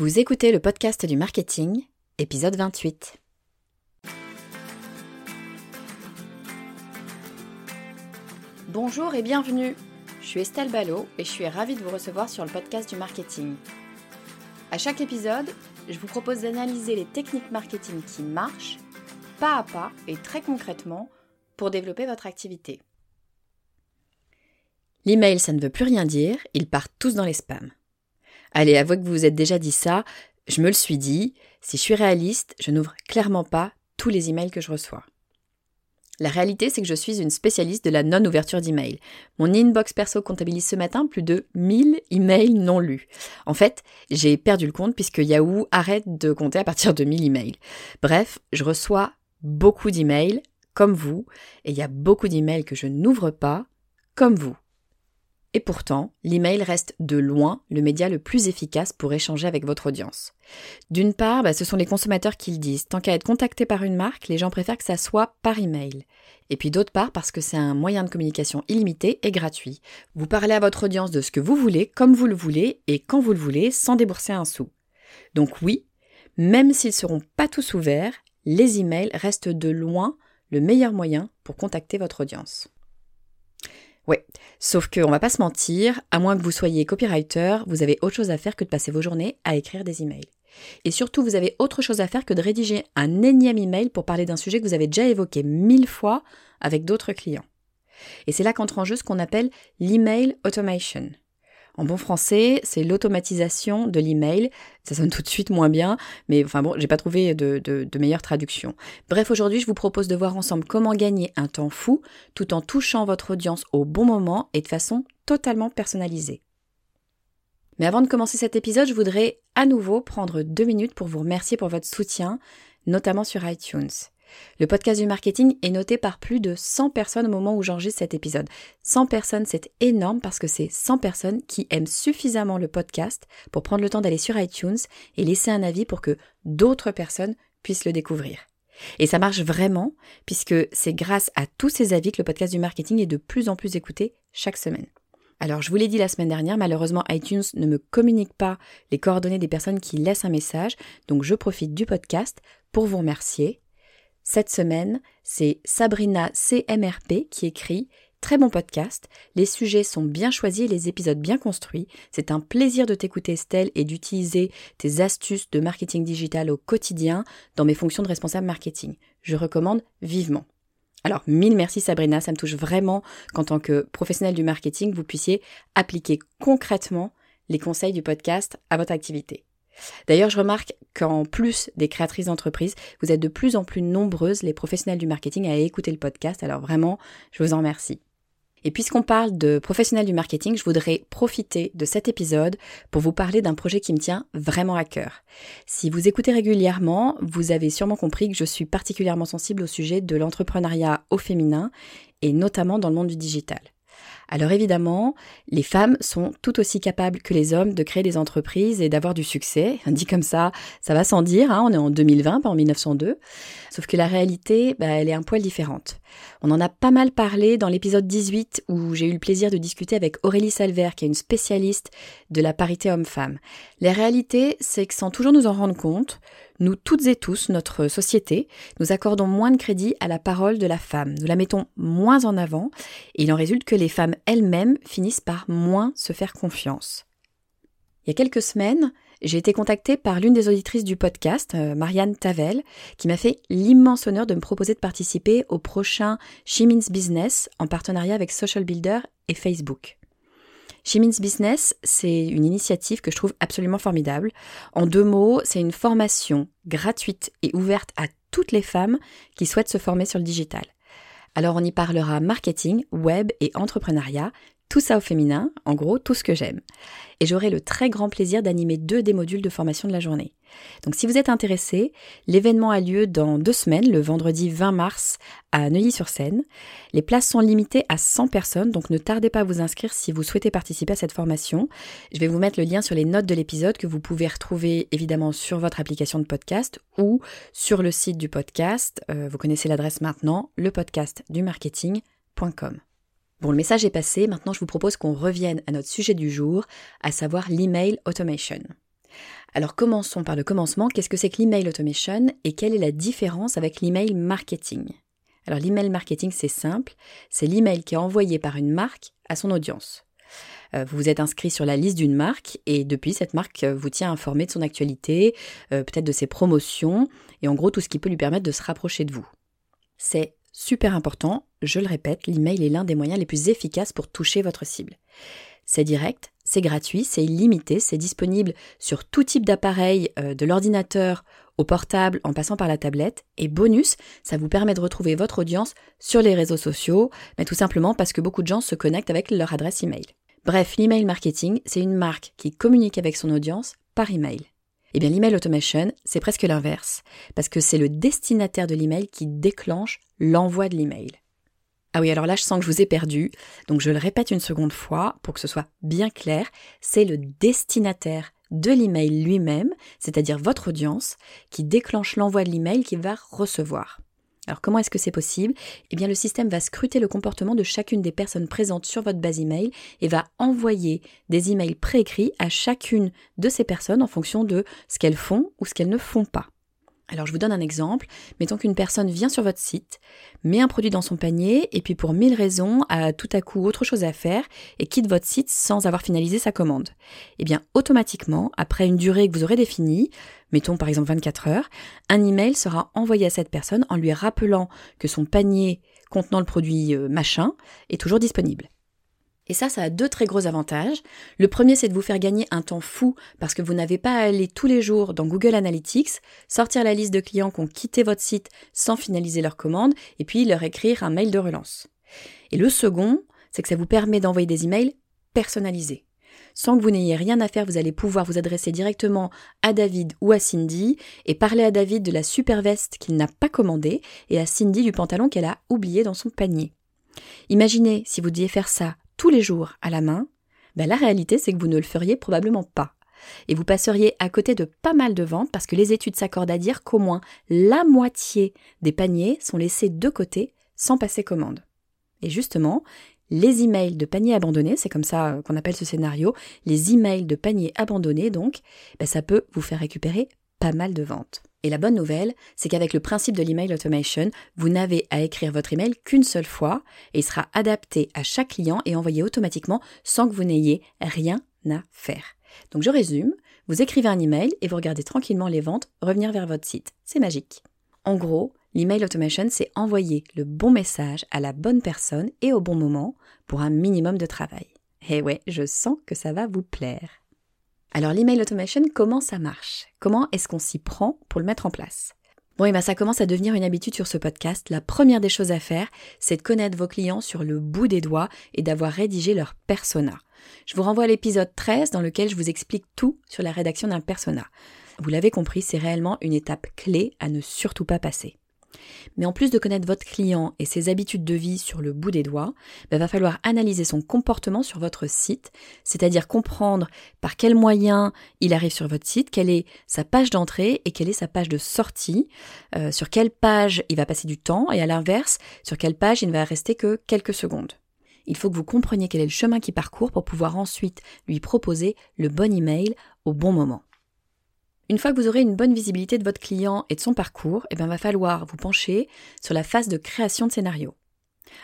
Vous écoutez le podcast du marketing, épisode 28. Bonjour et bienvenue. Je suis Estelle Ballot et je suis ravie de vous recevoir sur le podcast du marketing. À chaque épisode, je vous propose d'analyser les techniques marketing qui marchent, pas à pas et très concrètement, pour développer votre activité. L'email, ça ne veut plus rien dire, ils partent tous dans les spams. Allez, avouez que vous vous êtes déjà dit ça, je me le suis dit, si je suis réaliste, je n'ouvre clairement pas tous les emails que je reçois. La réalité, c'est que je suis une spécialiste de la non-ouverture d'emails. Mon inbox perso comptabilise ce matin plus de 1000 emails non lus. En fait, j'ai perdu le compte puisque Yahoo arrête de compter à partir de 1000 emails. Bref, je reçois beaucoup d'emails, comme vous, et il y a beaucoup d'emails que je n'ouvre pas, comme vous. Et pourtant, l'email reste de loin le média le plus efficace pour échanger avec votre audience. D'une part, bah, ce sont les consommateurs qui le disent. Tant qu'à être contacté par une marque, les gens préfèrent que ça soit par email. Et puis d'autre part, parce que c'est un moyen de communication illimité et gratuit. Vous parlez à votre audience de ce que vous voulez, comme vous le voulez et quand vous le voulez, sans débourser un sou. Donc oui, même s'ils seront pas tous ouverts, les emails restent de loin le meilleur moyen pour contacter votre audience. Ouais, sauf qu'on va pas se mentir, à moins que vous soyez copywriter, vous avez autre chose à faire que de passer vos journées à écrire des emails. Et surtout, vous avez autre chose à faire que de rédiger un énième email pour parler d'un sujet que vous avez déjà évoqué mille fois avec d'autres clients. Et c'est là qu'entre en jeu ce qu'on appelle l'email automation. En bon français, c'est l'automatisation de l'email. Ça sonne tout de suite moins bien, mais enfin bon, j'ai pas trouvé de, de, meilleure traduction. Bref, aujourd'hui, je vous propose de voir ensemble comment gagner un temps fou tout en touchant votre audience au bon moment et de façon totalement personnalisée. Mais avant de commencer cet épisode, je voudrais à nouveau prendre deux minutes pour vous remercier pour votre soutien, notamment sur iTunes. Le podcast du marketing est noté par plus de 100 personnes au moment où j'enregistre cet épisode. 100 personnes, c'est énorme parce que c'est 100 personnes qui aiment suffisamment le podcast pour prendre le temps d'aller sur iTunes et laisser un avis pour que d'autres personnes puissent le découvrir. Et ça marche vraiment puisque c'est grâce à tous ces avis que le podcast du marketing est de plus en plus écouté chaque semaine. Alors, je vous l'ai dit la semaine dernière, malheureusement, iTunes ne me communique pas les coordonnées des personnes qui laissent un message, donc je profite du podcast pour vous remercier cette semaine, c'est Sabrina CMRP qui écrit Très bon podcast, les sujets sont bien choisis les épisodes bien construits. C'est un plaisir de t'écouter Estelle et d'utiliser tes astuces de marketing digital au quotidien dans mes fonctions de responsable marketing. Je recommande vivement. Alors, mille merci Sabrina, ça me touche vraiment qu'en tant que professionnel du marketing, vous puissiez appliquer concrètement les conseils du podcast à votre activité. D'ailleurs, je remarque qu'en plus des créatrices d'entreprise, vous êtes de plus en plus nombreuses, les professionnels du marketing, à écouter le podcast. Alors vraiment, je vous en remercie. Et puisqu'on parle de professionnels du marketing, je voudrais profiter de cet épisode pour vous parler d'un projet qui me tient vraiment à cœur. Si vous écoutez régulièrement, vous avez sûrement compris que je suis particulièrement sensible au sujet de l'entrepreneuriat au féminin et notamment dans le monde du digital. Alors évidemment, les femmes sont tout aussi capables que les hommes de créer des entreprises et d'avoir du succès. Dit comme ça, ça va sans dire, hein, on est en 2020, pas en 1902. Sauf que la réalité, bah, elle est un poil différente. On en a pas mal parlé dans l'épisode 18 où j'ai eu le plaisir de discuter avec Aurélie Salver, qui est une spécialiste de la parité homme-femme. La réalité, c'est que sans toujours nous en rendre compte, nous toutes et tous, notre société, nous accordons moins de crédit à la parole de la femme. Nous la mettons moins en avant et il en résulte que les femmes elles-mêmes finissent par moins se faire confiance. Il y a quelques semaines, j'ai été contactée par l'une des auditrices du podcast, euh, Marianne Tavel, qui m'a fait l'immense honneur de me proposer de participer au prochain She Business en partenariat avec Social Builder et Facebook. She Business, c'est une initiative que je trouve absolument formidable. En deux mots, c'est une formation gratuite et ouverte à toutes les femmes qui souhaitent se former sur le digital. Alors on y parlera marketing, web et entrepreneuriat, tout ça au féminin, en gros, tout ce que j'aime. Et j'aurai le très grand plaisir d'animer deux des modules de formation de la journée. Donc si vous êtes intéressé, l'événement a lieu dans deux semaines, le vendredi 20 mars à Neuilly-sur-Seine. Les places sont limitées à 100 personnes, donc ne tardez pas à vous inscrire si vous souhaitez participer à cette formation. Je vais vous mettre le lien sur les notes de l'épisode que vous pouvez retrouver évidemment sur votre application de podcast ou sur le site du podcast. Euh, vous connaissez l'adresse maintenant, lepodcastdumarketing.com. Bon, le message est passé, maintenant je vous propose qu'on revienne à notre sujet du jour, à savoir l'email automation. Alors commençons par le commencement. Qu'est-ce que c'est que l'email automation et quelle est la différence avec l'email marketing? Alors l'email marketing, c'est simple. C'est l'email qui est envoyé par une marque à son audience. Euh, vous vous êtes inscrit sur la liste d'une marque et depuis cette marque euh, vous tient informé de son actualité, euh, peut-être de ses promotions et en gros tout ce qui peut lui permettre de se rapprocher de vous. C'est super important, je le répète, l'email est l'un des moyens les plus efficaces pour toucher votre cible. C'est direct, c'est gratuit, c'est illimité, c'est disponible sur tout type d'appareil, de l'ordinateur au portable en passant par la tablette. Et bonus, ça vous permet de retrouver votre audience sur les réseaux sociaux, mais tout simplement parce que beaucoup de gens se connectent avec leur adresse email. Bref, l'email marketing, c'est une marque qui communique avec son audience par email. Eh bien, l'email automation, c'est presque l'inverse, parce que c'est le destinataire de l'email qui déclenche l'envoi de l'email. Ah oui, alors là, je sens que je vous ai perdu, donc je le répète une seconde fois pour que ce soit bien clair, c'est le destinataire de l'email lui-même, c'est-à-dire votre audience, qui déclenche l'envoi de l'email qu'il va recevoir. Alors comment est-ce que c'est possible? Eh bien le système va scruter le comportement de chacune des personnes présentes sur votre base email et va envoyer des emails préécrits à chacune de ces personnes en fonction de ce qu'elles font ou ce qu'elles ne font pas. Alors je vous donne un exemple. Mettons qu'une personne vient sur votre site, met un produit dans son panier et puis pour mille raisons a tout à coup autre chose à faire et quitte votre site sans avoir finalisé sa commande. Eh bien automatiquement, après une durée que vous aurez définie, mettons par exemple 24 heures, un email sera envoyé à cette personne en lui rappelant que son panier contenant le produit euh, machin est toujours disponible. Et ça, ça a deux très gros avantages. Le premier, c'est de vous faire gagner un temps fou parce que vous n'avez pas à aller tous les jours dans Google Analytics, sortir la liste de clients qui ont quitté votre site sans finaliser leur commande et puis leur écrire un mail de relance. Et le second, c'est que ça vous permet d'envoyer des emails personnalisés. Sans que vous n'ayez rien à faire, vous allez pouvoir vous adresser directement à David ou à Cindy et parler à David de la super veste qu'il n'a pas commandée et à Cindy du pantalon qu'elle a oublié dans son panier. Imaginez si vous deviez faire ça tous les jours à la main, ben la réalité c'est que vous ne le feriez probablement pas. Et vous passeriez à côté de pas mal de ventes parce que les études s'accordent à dire qu'au moins la moitié des paniers sont laissés de côté sans passer commande. Et justement, les emails de paniers abandonnés, c'est comme ça qu'on appelle ce scénario, les emails de paniers abandonnés donc, ben ça peut vous faire récupérer pas mal de ventes. Et la bonne nouvelle, c'est qu'avec le principe de l'email automation, vous n'avez à écrire votre email qu'une seule fois et il sera adapté à chaque client et envoyé automatiquement sans que vous n'ayez rien à faire. Donc je résume, vous écrivez un email et vous regardez tranquillement les ventes revenir vers votre site. C'est magique. En gros, l'email automation, c'est envoyer le bon message à la bonne personne et au bon moment pour un minimum de travail. Et ouais, je sens que ça va vous plaire. Alors l'email automation, comment ça marche? Comment est-ce qu'on s'y prend pour le mettre en place? Bon, et ben ça commence à devenir une habitude sur ce podcast. La première des choses à faire, c'est de connaître vos clients sur le bout des doigts et d'avoir rédigé leur persona. Je vous renvoie à l'épisode 13 dans lequel je vous explique tout sur la rédaction d'un persona. Vous l'avez compris, c'est réellement une étape clé à ne surtout pas passer. Mais en plus de connaître votre client et ses habitudes de vie sur le bout des doigts, il bah, va falloir analyser son comportement sur votre site, c'est-à-dire comprendre par quels moyens il arrive sur votre site, quelle est sa page d'entrée et quelle est sa page de sortie, euh, sur quelle page il va passer du temps et à l'inverse, sur quelle page il ne va rester que quelques secondes. Il faut que vous compreniez quel est le chemin qu'il parcourt pour pouvoir ensuite lui proposer le bon email au bon moment. Une fois que vous aurez une bonne visibilité de votre client et de son parcours, il eh bien, va falloir vous pencher sur la phase de création de scénario.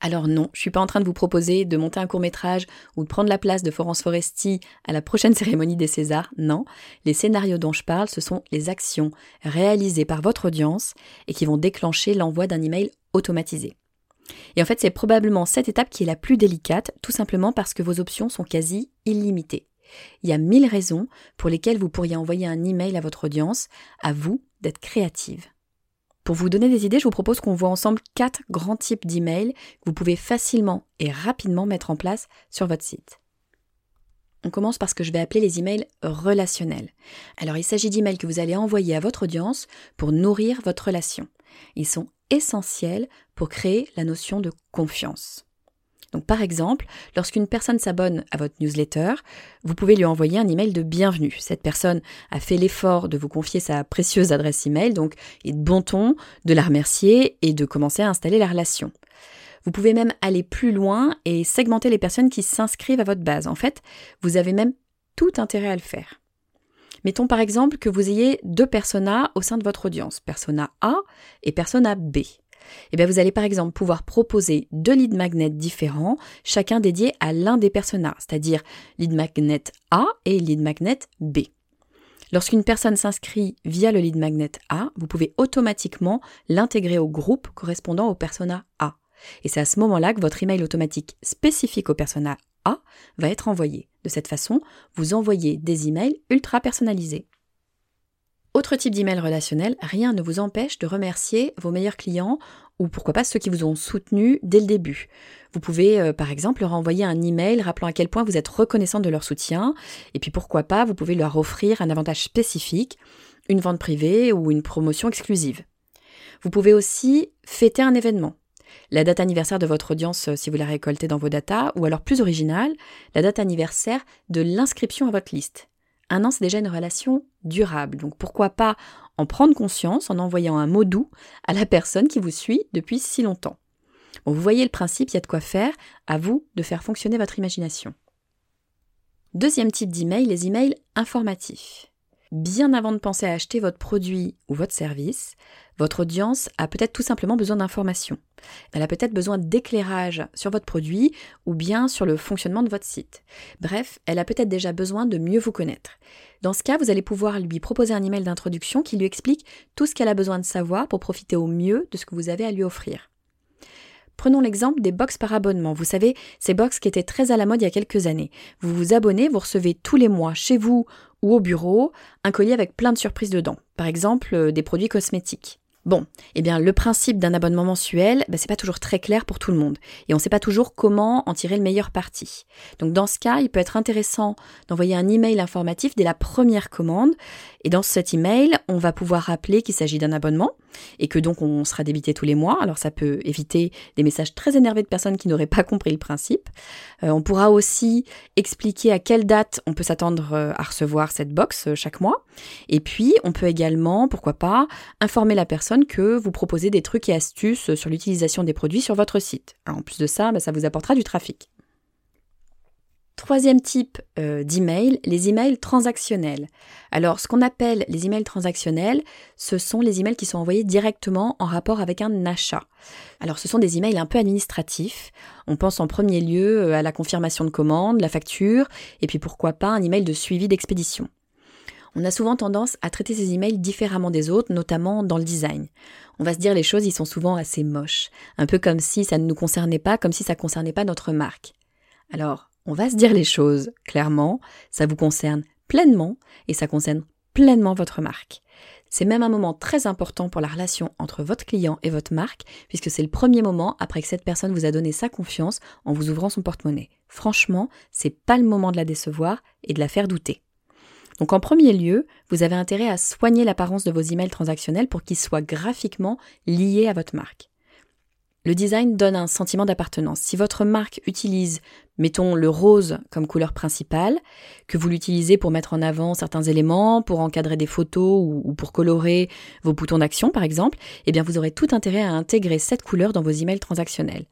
Alors non, je suis pas en train de vous proposer de monter un court métrage ou de prendre la place de Florence Foresti à la prochaine cérémonie des Césars. Non, les scénarios dont je parle, ce sont les actions réalisées par votre audience et qui vont déclencher l'envoi d'un email automatisé. Et en fait, c'est probablement cette étape qui est la plus délicate, tout simplement parce que vos options sont quasi illimitées. Il y a mille raisons pour lesquelles vous pourriez envoyer un email à votre audience, à vous d'être créative. Pour vous donner des idées, je vous propose qu'on voit ensemble quatre grands types d'emails que vous pouvez facilement et rapidement mettre en place sur votre site. On commence par ce que je vais appeler les emails relationnels. Alors il s'agit d'emails que vous allez envoyer à votre audience pour nourrir votre relation. Ils sont essentiels pour créer la notion de confiance. Donc par exemple, lorsqu'une personne s'abonne à votre newsletter, vous pouvez lui envoyer un email de bienvenue. Cette personne a fait l'effort de vous confier sa précieuse adresse email, donc il est de bon ton de la remercier et de commencer à installer la relation. Vous pouvez même aller plus loin et segmenter les personnes qui s'inscrivent à votre base. En fait, vous avez même tout intérêt à le faire. Mettons par exemple que vous ayez deux personas au sein de votre audience, persona A et persona B. Eh bien, vous allez par exemple pouvoir proposer deux lead magnets différents, chacun dédié à l'un des personas, c'est-à-dire lead magnet A et lead magnet B. Lorsqu'une personne s'inscrit via le lead magnet A, vous pouvez automatiquement l'intégrer au groupe correspondant au persona A. Et c'est à ce moment-là que votre email automatique spécifique au persona A va être envoyé. De cette façon, vous envoyez des emails ultra personnalisés. Autre type d'email relationnel, rien ne vous empêche de remercier vos meilleurs clients ou pourquoi pas ceux qui vous ont soutenu dès le début. Vous pouvez euh, par exemple leur envoyer un email rappelant à quel point vous êtes reconnaissant de leur soutien et puis pourquoi pas vous pouvez leur offrir un avantage spécifique, une vente privée ou une promotion exclusive. Vous pouvez aussi fêter un événement. La date anniversaire de votre audience euh, si vous la récoltez dans vos datas ou alors plus original, la date anniversaire de l'inscription à votre liste. Un an, c'est déjà une relation durable. Donc pourquoi pas en prendre conscience en envoyant un mot doux à la personne qui vous suit depuis si longtemps. Vous voyez le principe, il y a de quoi faire. À vous de faire fonctionner votre imagination. Deuxième type d'email, les emails informatifs. Bien avant de penser à acheter votre produit ou votre service, votre audience a peut-être tout simplement besoin d'informations. Elle a peut-être besoin d'éclairage sur votre produit ou bien sur le fonctionnement de votre site. Bref, elle a peut-être déjà besoin de mieux vous connaître. Dans ce cas, vous allez pouvoir lui proposer un email d'introduction qui lui explique tout ce qu'elle a besoin de savoir pour profiter au mieux de ce que vous avez à lui offrir. Prenons l'exemple des box par abonnement. Vous savez, ces box qui étaient très à la mode il y a quelques années. Vous vous abonnez, vous recevez tous les mois chez vous ou au bureau un colis avec plein de surprises dedans. Par exemple, euh, des produits cosmétiques. Bon, eh bien le principe d'un abonnement mensuel, ben, c'est pas toujours très clair pour tout le monde et on ne sait pas toujours comment en tirer le meilleur parti. Donc dans ce cas, il peut être intéressant d'envoyer un email informatif dès la première commande et dans cet email, on va pouvoir rappeler qu'il s'agit d'un abonnement et que donc on sera débité tous les mois. Alors ça peut éviter des messages très énervés de personnes qui n'auraient pas compris le principe. Euh, on pourra aussi expliquer à quelle date on peut s'attendre euh, à recevoir cette box euh, chaque mois. Et puis on peut également, pourquoi pas, informer la personne que vous proposez des trucs et astuces sur l'utilisation des produits sur votre site. en plus de ça, bah, ça vous apportera du trafic. Troisième type euh, d'email, les emails transactionnels. Alors, ce qu'on appelle les emails transactionnels, ce sont les emails qui sont envoyés directement en rapport avec un achat. Alors, ce sont des emails un peu administratifs. On pense en premier lieu euh, à la confirmation de commande, la facture, et puis pourquoi pas un email de suivi d'expédition. On a souvent tendance à traiter ces emails différemment des autres, notamment dans le design. On va se dire les choses, ils sont souvent assez moches, un peu comme si ça ne nous concernait pas, comme si ça ne concernait pas notre marque. Alors, on va se dire les choses, clairement, ça vous concerne pleinement et ça concerne pleinement votre marque. C'est même un moment très important pour la relation entre votre client et votre marque, puisque c'est le premier moment après que cette personne vous a donné sa confiance en vous ouvrant son porte-monnaie. Franchement, c'est pas le moment de la décevoir et de la faire douter. Donc en premier lieu, vous avez intérêt à soigner l'apparence de vos emails transactionnels pour qu'ils soient graphiquement liés à votre marque. Le design donne un sentiment d'appartenance. Si votre marque utilise, mettons, le rose comme couleur principale, que vous l'utilisez pour mettre en avant certains éléments, pour encadrer des photos ou, pour colorer vos boutons d'action par exemple, eh bien vous aurez tout intérêt à intégrer cette couleur dans vos emails transactionnels.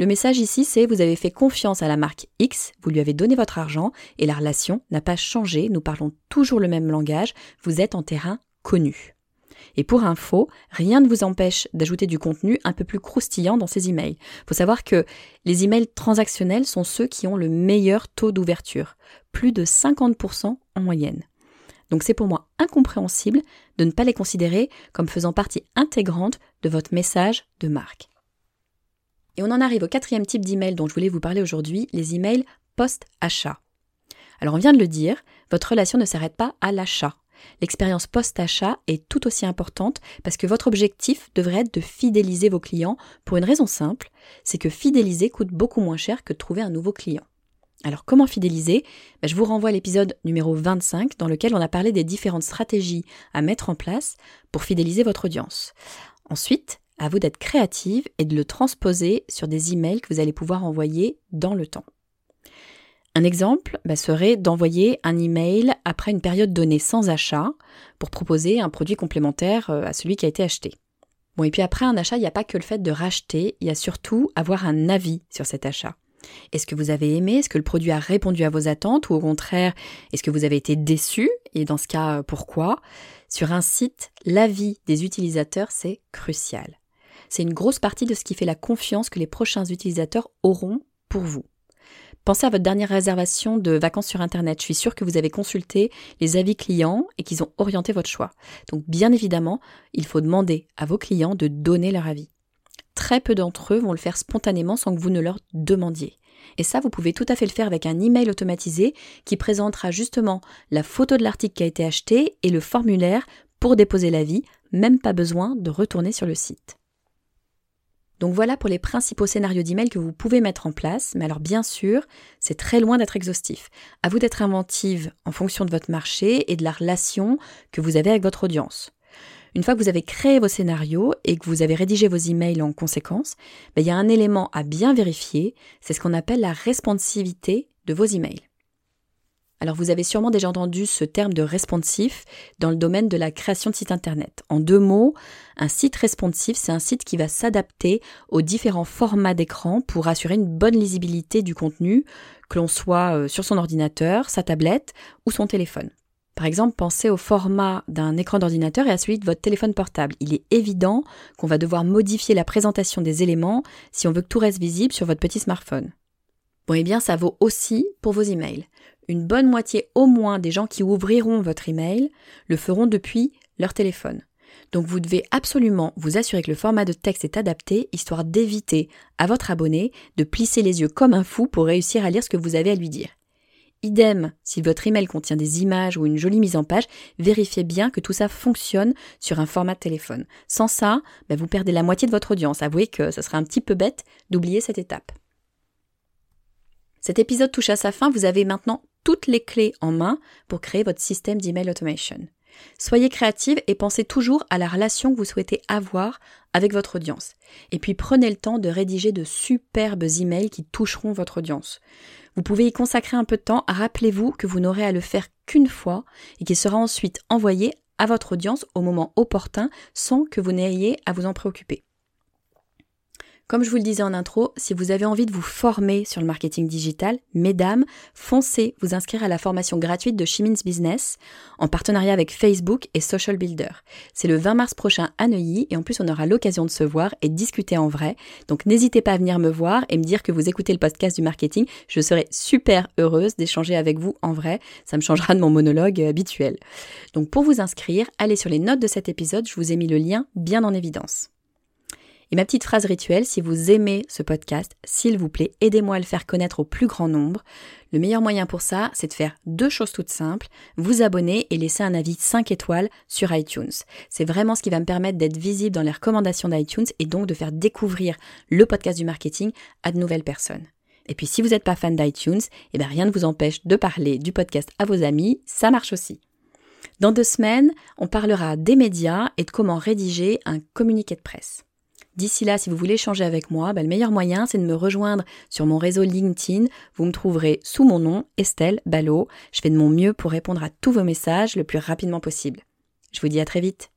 Le message ici c'est vous avez fait confiance à la marque X, vous lui avez donné votre argent et la relation n'a pas changé, nous parlons toujours le même langage, vous êtes en terrain connu. Et pour info, rien ne vous empêche d'ajouter du contenu un peu plus croustillant dans ces emails. Faut savoir que les emails transactionnels sont ceux qui ont le meilleur taux d'ouverture, plus de 50% en moyenne. Donc c'est pour moi incompréhensible de ne pas les considérer comme faisant partie intégrante de votre message de marque. Et on en arrive au quatrième type d'email dont je voulais vous parler aujourd'hui, les emails post-achat. Alors on vient de le dire, votre relation ne s'arrête pas à l'achat l'expérience post-achat est tout aussi importante parce que votre objectif devrait être de fidéliser vos clients pour une raison simple, c'est que fidéliser coûte beaucoup moins cher que de trouver un nouveau client. Alors comment fidéliser? Ben, Je vous renvoie à l'épisode numéro 25 dans lequel on a parlé des différentes stratégies à mettre en place pour fidéliser votre audience. Ensuite, à vous d'être créative et de le transposer sur des emails que vous allez pouvoir envoyer dans le temps. Un exemple bah, serait d'envoyer un email après une période donnée sans achat pour proposer un produit complémentaire euh, à celui qui a été acheté. Bon, et puis après un achat, il n'y a pas que le fait de racheter, il y a surtout avoir un avis sur cet achat. Est-ce que vous avez aimé? Est-ce que le produit a répondu à vos attentes? Ou au contraire, est-ce que vous avez été déçu? Et dans ce cas, pourquoi? Sur un site, l'avis des utilisateurs, c'est crucial. C'est une grosse partie de ce qui fait la confiance que les prochains utilisateurs auront pour vous. Pensez à votre dernière réservation de vacances sur Internet. Je suis sûre que vous avez consulté les avis clients et qu'ils ont orienté votre choix. Donc bien évidemment, il faut demander à vos clients de donner leur avis. Très peu d'entre eux vont le faire spontanément sans que vous ne leur demandiez. Et ça, vous pouvez tout à fait le faire avec un email automatisé qui présentera justement la photo de l'article qui a été acheté et le formulaire pour déposer l'avis, même pas besoin de retourner sur le site. Donc voilà pour les principaux scénarios d'email que vous pouvez mettre en place, mais alors bien sûr, c'est très loin d'être exhaustif. À vous d'être inventive en fonction de votre marché et de la relation que vous avez avec votre audience. Une fois que vous avez créé vos scénarios et que vous avez rédigé vos emails en conséquence, ben, il y a un élément à bien vérifier, c'est ce qu'on appelle la responsivité de vos emails. Alors vous avez sûrement déjà entendu ce terme de responsif dans le domaine de la création de sites internet. En deux mots, un site responsif, c'est un site qui va s'adapter aux différents formats d'écran pour assurer une bonne lisibilité du contenu, que l'on soit euh, sur son ordinateur, sa tablette ou son téléphone. Par exemple, pensez au format d'un écran d'ordinateur et à celui de votre téléphone portable. Il est évident qu'on va devoir modifier la présentation des éléments si on veut que tout reste visible sur votre petit smartphone. Bon, eh bien, ça vaut aussi pour vos emails. Une bonne moitié au moins des gens qui ouvriront votre email le feront depuis leur téléphone. Donc vous devez absolument vous assurer que le format de texte est adapté, histoire d'éviter à votre abonné de plisser les yeux comme un fou pour réussir à lire ce que vous avez à lui dire. Idem, si votre email contient des images ou une jolie mise en page, vérifiez bien que tout ça fonctionne sur un format de téléphone. Sans ça, ben, vous perdez la moitié de votre audience. Avouez que ce serait un petit peu bête d'oublier cette étape. Cet épisode touche à sa fin, vous avez maintenant toutes les clés en main pour créer votre système d'email automation. Soyez créative et pensez toujours à la relation que vous souhaitez avoir avec votre audience. Et puis prenez le temps de rédiger de superbes emails qui toucheront votre audience. Vous pouvez y consacrer un peu de temps. Rappelez-vous que vous n'aurez à le faire qu'une fois et qu'il sera ensuite envoyé à votre audience au moment opportun sans que vous n'ayez à vous en préoccuper. Comme je vous le disais en intro, si vous avez envie de vous former sur le marketing digital, mesdames, foncez vous inscrire à la formation gratuite de Chimins Business en partenariat avec Facebook et Social Builder. C'est le 20 mars prochain à Neuilly et en plus on aura l'occasion de se voir et discuter en vrai. Donc n'hésitez pas à venir me voir et me dire que vous écoutez le podcast du marketing. Je serai super heureuse d'échanger avec vous en vrai. Ça me changera de mon monologue habituel. Donc pour vous inscrire, allez sur les notes de cet épisode, je vous ai mis le lien bien en évidence. Et ma petite phrase rituelle, si vous aimez ce podcast, s'il vous plaît, aidez-moi à le faire connaître au plus grand nombre. Le meilleur moyen pour ça, c'est de faire deux choses toutes simples, vous abonner et laisser un avis 5 étoiles sur iTunes. C'est vraiment ce qui va me permettre d'être visible dans les recommandations d'iTunes et donc de faire découvrir le podcast du marketing à de nouvelles personnes. Et puis si vous n'êtes pas fan d'iTunes, eh bien rien ne vous empêche de parler du podcast à vos amis, ça marche aussi. Dans deux semaines, on parlera des médias et de comment rédiger un communiqué de presse. D'ici là, si vous voulez échanger avec moi, bah, le meilleur moyen, c'est de me rejoindre sur mon réseau LinkedIn. Vous me trouverez sous mon nom, Estelle Ballot. Je fais de mon mieux pour répondre à tous vos messages le plus rapidement possible. Je vous dis à très vite.